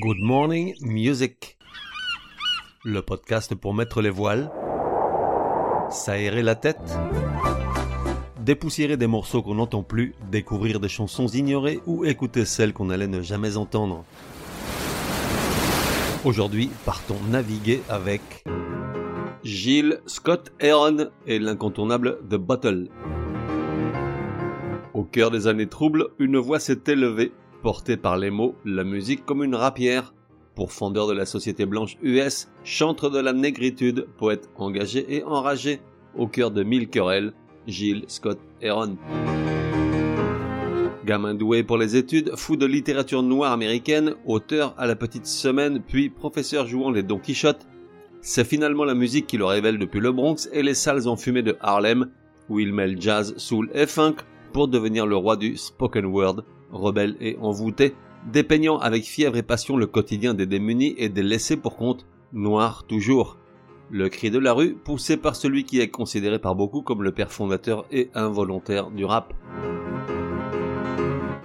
Good Morning Music. Le podcast pour mettre les voiles, s'aérer la tête, dépoussiérer des morceaux qu'on n'entend plus, découvrir des chansons ignorées ou écouter celles qu'on allait ne jamais entendre. Aujourd'hui, partons naviguer avec Gilles Scott Heron et l'incontournable The Bottle. Au cœur des années troubles, une voix s'est élevée porté par les mots, la musique comme une rapière. Pourfendeur de la société blanche US, chantre de la négritude, poète engagé et enragé, au cœur de mille querelles, Gilles Scott Heron. Gamin doué pour les études, fou de littérature noire américaine, auteur à la petite semaine, puis professeur jouant les Don Quichotte, c'est finalement la musique qui le révèle depuis le Bronx et les salles enfumées de Harlem, où il mêle jazz, soul et funk pour devenir le roi du spoken word rebelle et envoûté, dépeignant avec fièvre et passion le quotidien des démunis et des laissés pour compte, noirs toujours. Le cri de la rue, poussé par celui qui est considéré par beaucoup comme le père fondateur et involontaire du rap.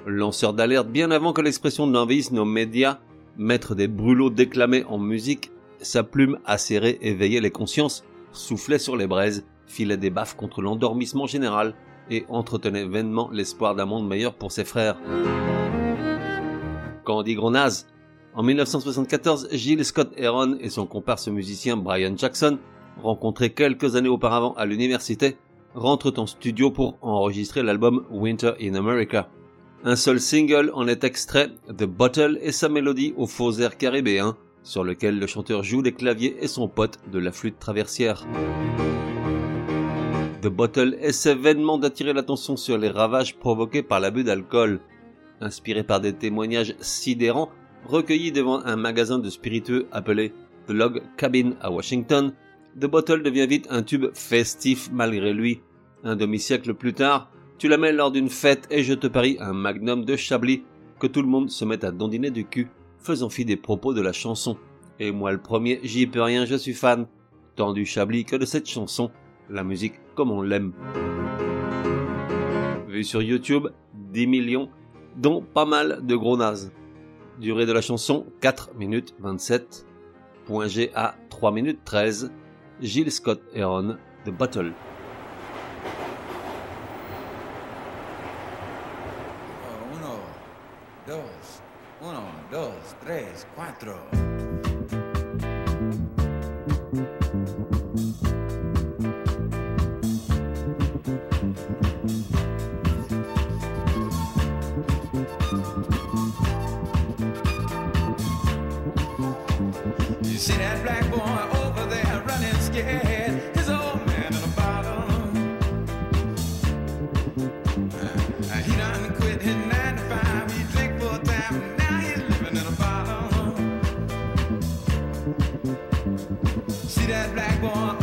Lanceur d'alerte bien avant que l'expression n'envahisse nos médias, maître des brûlots déclamés en musique, sa plume acérée éveillait les consciences, soufflait sur les braises, filait des baffes contre l'endormissement général, et entretenait vainement l'espoir d'un monde meilleur pour ses frères. Quand on dit en 1974, Gilles Scott Heron et son comparse musicien Brian Jackson, rencontrés quelques années auparavant à l'université, rentrent en studio pour enregistrer l'album Winter in America. Un seul single en est extrait, The Bottle et sa mélodie au faux air caribéen, sur lequel le chanteur joue des claviers et son pote de la flûte traversière. The Bottle essaie vainement d'attirer l'attention sur les ravages provoqués par l'abus d'alcool. Inspiré par des témoignages sidérants recueillis devant un magasin de spiritueux appelé The Log Cabin à Washington, The Bottle devient vite un tube festif malgré lui. Un demi-siècle plus tard, tu la mets lors d'une fête et je te parie un magnum de Chablis que tout le monde se met à dandiner du cul, faisant fi des propos de la chanson. Et moi le premier, j'y peux rien, je suis fan, tant du Chablis que de cette chanson la musique comme on l'aime. Vu sur YouTube, 10 millions, dont pas mal de gros nazes. Durée de la chanson 4 minutes 27. Point G à 3 minutes 13. Gilles Scott Heron, The Bottle. Uno, dos, uno, dos, tres, cuatro. See that black boy over there running scared. His old man in a bottle. Uh, he done quit his nine to five. He drink full time. Now he's living in a bottle. See that black boy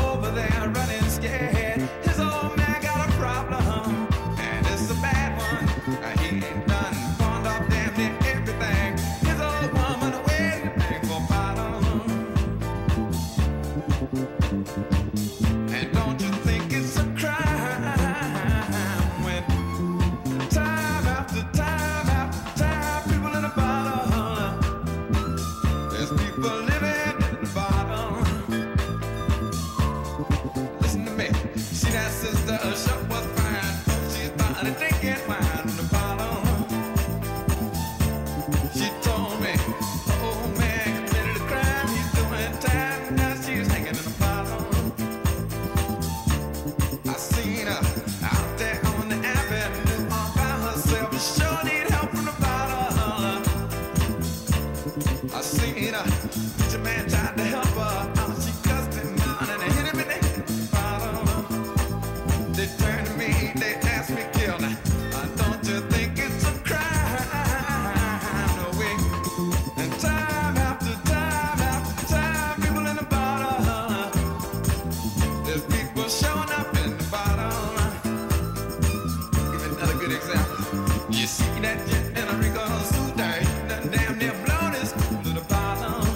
You see that jet in a Rico suit thing, nothing damn near blown his to the bottom.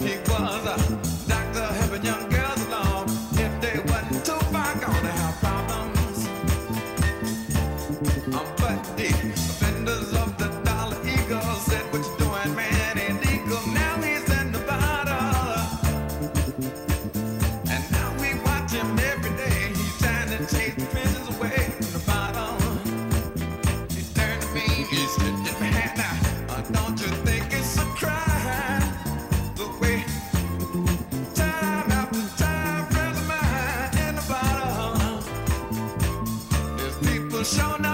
He was a doctor helping young girls along. If they wasn't too far gone, they have problems. Um, but the defenders of the dollar eagle said, "What you doing, man? Ain't legal." Now he's in the and now we watch him every day. He's trying to chase the. showing up.